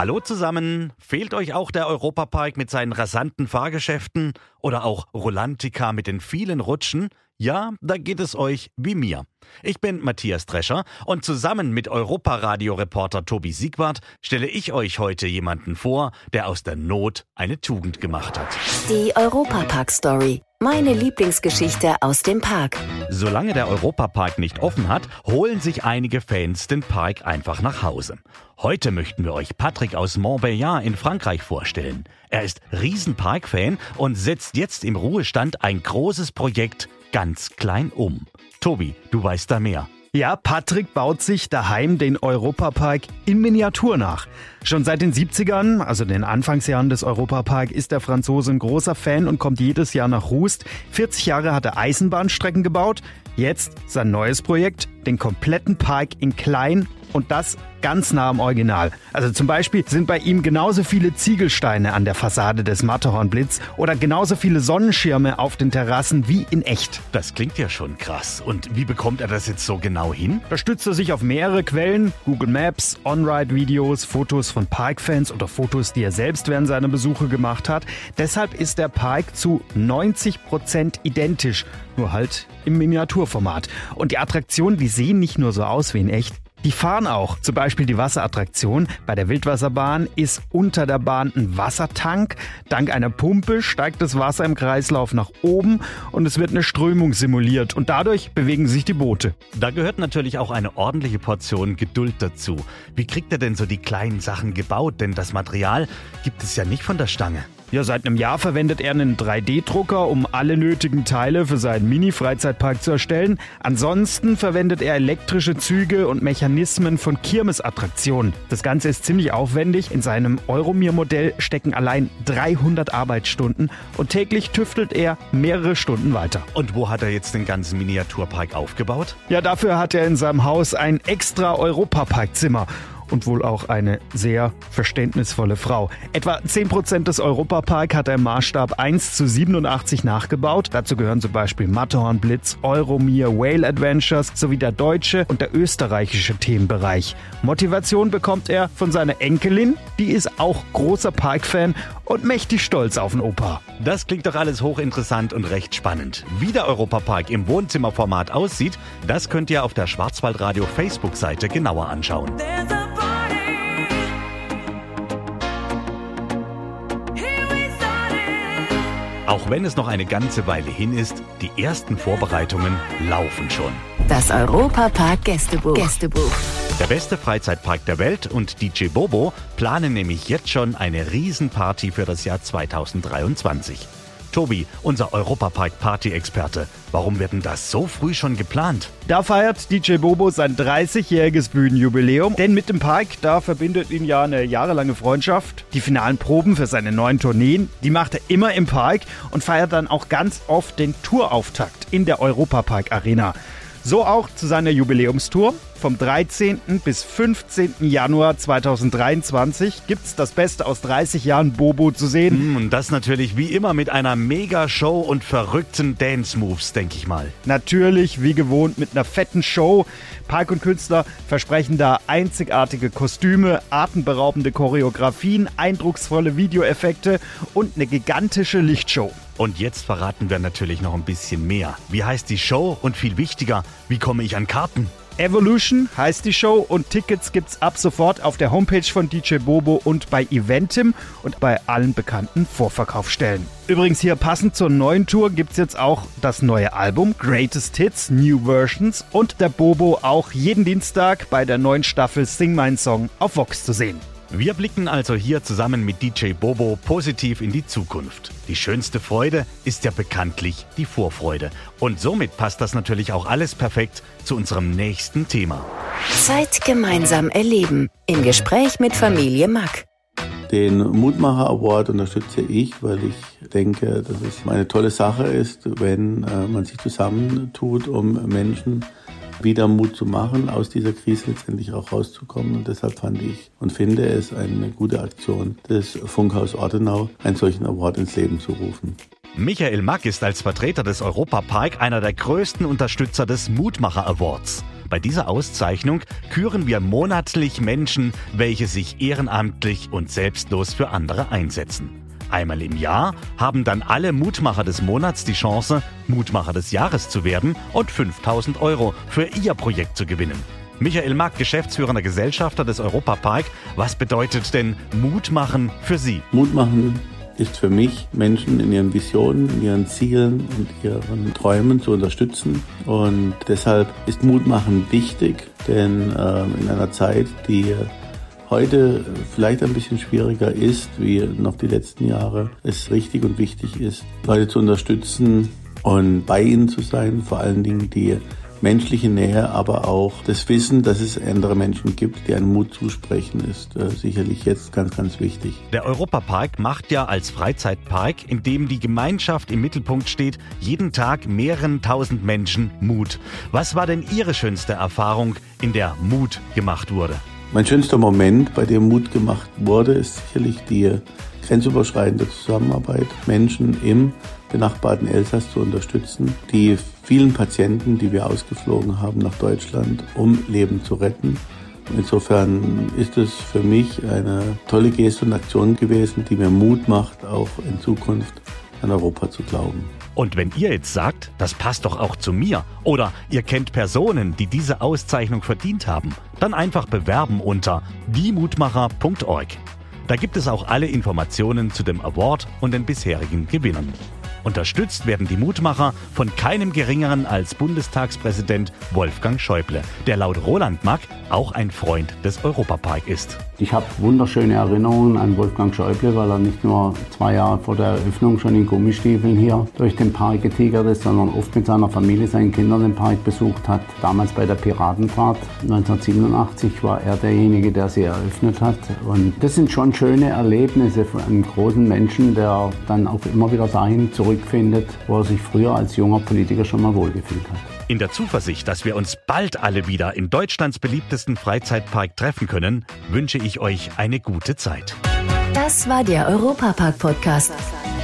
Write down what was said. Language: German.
Hallo zusammen. Fehlt euch auch der Europapark mit seinen rasanten Fahrgeschäften oder auch Rolantica mit den vielen Rutschen? Ja, da geht es euch wie mir. Ich bin Matthias Drescher und zusammen mit Europaradio-Reporter Tobi Siegwart stelle ich euch heute jemanden vor, der aus der Not eine Tugend gemacht hat. Die Europapark-Story. Meine Lieblingsgeschichte aus dem Park. Solange der Europapark nicht offen hat, holen sich einige Fans den Park einfach nach Hause. Heute möchten wir euch Patrick aus Montbéliard in Frankreich vorstellen. Er ist Riesenpark-Fan und setzt jetzt im Ruhestand ein großes Projekt ganz klein um. Tobi, du weißt da mehr. Ja, Patrick baut sich daheim den Europapark in Miniatur nach. Schon seit den 70ern, also den Anfangsjahren des Europapark, ist der Franzose ein großer Fan und kommt jedes Jahr nach Rust. 40 Jahre hat er Eisenbahnstrecken gebaut. Jetzt sein neues Projekt, den kompletten Park in klein und das ganz nah am Original. Also zum Beispiel sind bei ihm genauso viele Ziegelsteine an der Fassade des Matterhornblitz oder genauso viele Sonnenschirme auf den Terrassen wie in echt. Das klingt ja schon krass. Und wie bekommt er das jetzt so genau hin? Da stützt er sich auf mehrere Quellen, Google Maps, On-Ride-Videos, Fotos von Parkfans oder Fotos, die er selbst während seiner Besuche gemacht hat. Deshalb ist der Park zu 90 Prozent identisch, nur halt im Miniaturformat. Und die Attraktionen, die sehen nicht nur so aus wie in echt, die fahren auch. Zum Beispiel die Wasserattraktion. Bei der Wildwasserbahn ist unter der Bahn ein Wassertank. Dank einer Pumpe steigt das Wasser im Kreislauf nach oben und es wird eine Strömung simuliert und dadurch bewegen sich die Boote. Da gehört natürlich auch eine ordentliche Portion Geduld dazu. Wie kriegt er denn so die kleinen Sachen gebaut? Denn das Material gibt es ja nicht von der Stange. Ja, seit einem Jahr verwendet er einen 3D-Drucker, um alle nötigen Teile für seinen Mini-Freizeitpark zu erstellen. Ansonsten verwendet er elektrische Züge und Mechanismen von Kirmesattraktionen. Das Ganze ist ziemlich aufwendig. In seinem Euromir-Modell stecken allein 300 Arbeitsstunden und täglich tüftelt er mehrere Stunden weiter. Und wo hat er jetzt den ganzen Miniaturpark aufgebaut? Ja, dafür hat er in seinem Haus ein extra Europaparkzimmer und wohl auch eine sehr verständnisvolle Frau. Etwa 10% des Europapark hat er im Maßstab 1 zu 87 nachgebaut. Dazu gehören zum Beispiel Matterhorn Blitz, Euromir, Whale Adventures sowie der deutsche und der österreichische Themenbereich. Motivation bekommt er von seiner Enkelin, die ist auch großer Parkfan und mächtig stolz auf den Opa. Das klingt doch alles hochinteressant und recht spannend. Wie der Europapark im Wohnzimmerformat aussieht, das könnt ihr auf der Schwarzwaldradio Facebook-Seite genauer anschauen. Auch wenn es noch eine ganze Weile hin ist, die ersten Vorbereitungen laufen schon. Das Europapark Gästebuch. Gästebuch. Der beste Freizeitpark der Welt und DJ Bobo planen nämlich jetzt schon eine Riesenparty für das Jahr 2023. Tobi, unser Europapark-Party-Experte. Warum wird denn das so früh schon geplant? Da feiert DJ Bobo sein 30-jähriges Bühnenjubiläum. Denn mit dem Park, da verbindet ihn ja eine jahrelange Freundschaft. Die finalen Proben für seine neuen Tourneen, die macht er immer im Park und feiert dann auch ganz oft den Tourauftakt in der Europapark Arena. So auch zu seiner Jubiläumstour. Vom 13. bis 15. Januar 2023 gibt's das Beste aus 30 Jahren Bobo zu sehen. Mm, und das natürlich wie immer mit einer Mega-Show und verrückten Dance-Moves, denke ich mal. Natürlich, wie gewohnt, mit einer fetten Show. Park und Künstler versprechen da einzigartige Kostüme, atemberaubende Choreografien, eindrucksvolle Videoeffekte und eine gigantische Lichtshow. Und jetzt verraten wir natürlich noch ein bisschen mehr. Wie heißt die Show und viel wichtiger, wie komme ich an Karten? Evolution heißt die Show und Tickets gibt's ab sofort auf der Homepage von DJ Bobo und bei Eventim und bei allen bekannten Vorverkaufsstellen. Übrigens hier passend zur neuen Tour gibt's jetzt auch das neue Album Greatest Hits, New Versions und der Bobo auch jeden Dienstag bei der neuen Staffel Sing Mein Song auf Vox zu sehen. Wir blicken also hier zusammen mit DJ Bobo positiv in die Zukunft. Die schönste Freude ist ja bekanntlich die Vorfreude. Und somit passt das natürlich auch alles perfekt zu unserem nächsten Thema. Zeit gemeinsam erleben. Im Gespräch mit Familie Mack. Den Mutmacher Award unterstütze ich, weil ich denke, dass es eine tolle Sache ist, wenn äh, man sich zusammentut, um Menschen wieder Mut zu machen, aus dieser Krise letztendlich auch rauszukommen. Und deshalb fand ich und finde es eine gute Aktion des Funkhaus Ortenau, einen solchen Award ins Leben zu rufen. Michael Mack ist als Vertreter des Europapark einer der größten Unterstützer des Mutmacher Awards. Bei dieser Auszeichnung küren wir monatlich Menschen, welche sich ehrenamtlich und selbstlos für andere einsetzen. Einmal im Jahr haben dann alle Mutmacher des Monats die Chance, Mutmacher des Jahres zu werden und 5000 Euro für ihr Projekt zu gewinnen. Michael Mack, geschäftsführender Gesellschafter des Europapark, was bedeutet denn Mut machen für Sie? Mut machen ist für mich, Menschen in ihren Visionen, in ihren Zielen und ihren Träumen zu unterstützen. Und deshalb ist Mutmachen wichtig, denn äh, in einer Zeit, die heute vielleicht ein bisschen schwieriger ist, wie noch die letzten Jahre, es richtig und wichtig ist, Leute zu unterstützen und bei ihnen zu sein, vor allen Dingen die menschliche Nähe, aber auch das Wissen, dass es andere Menschen gibt, die einen Mut zusprechen, ist äh, sicherlich jetzt ganz, ganz wichtig. Der Europapark macht ja als Freizeitpark, in dem die Gemeinschaft im Mittelpunkt steht, jeden Tag mehreren tausend Menschen Mut. Was war denn Ihre schönste Erfahrung, in der Mut gemacht wurde? Mein schönster Moment, bei dem Mut gemacht wurde, ist sicherlich die grenzüberschreitende Zusammenarbeit, Menschen im benachbarten Elsass zu unterstützen, die vielen Patienten, die wir ausgeflogen haben nach Deutschland, um Leben zu retten. Insofern ist es für mich eine tolle Geste und Aktion gewesen, die mir Mut macht, auch in Zukunft an Europa zu glauben. Und wenn ihr jetzt sagt, das passt doch auch zu mir, oder ihr kennt Personen, die diese Auszeichnung verdient haben, dann einfach bewerben unter diemutmacher.org. Da gibt es auch alle Informationen zu dem Award und den bisherigen Gewinnern. Unterstützt werden die Mutmacher von keinem geringeren als Bundestagspräsident Wolfgang Schäuble, der laut Roland Mack auch ein Freund des Europapark ist. Ich habe wunderschöne Erinnerungen an Wolfgang Schäuble, weil er nicht nur zwei Jahre vor der Eröffnung schon in Gummistiefeln hier durch den Park getigert ist, sondern oft mit seiner Familie, seinen Kindern den Park besucht hat. Damals bei der Piratenfahrt 1987 war er derjenige, der sie eröffnet hat. Und das sind schon schöne Erlebnisse von einem großen Menschen, der dann auch immer wieder dahin zurückfindet, wo er sich früher als junger Politiker schon mal wohlgefühlt hat. In der Zuversicht, dass wir uns bald alle wieder in Deutschlands beliebtesten Freizeitpark treffen können, wünsche ich euch eine gute Zeit. Das war der Europapark-Podcast.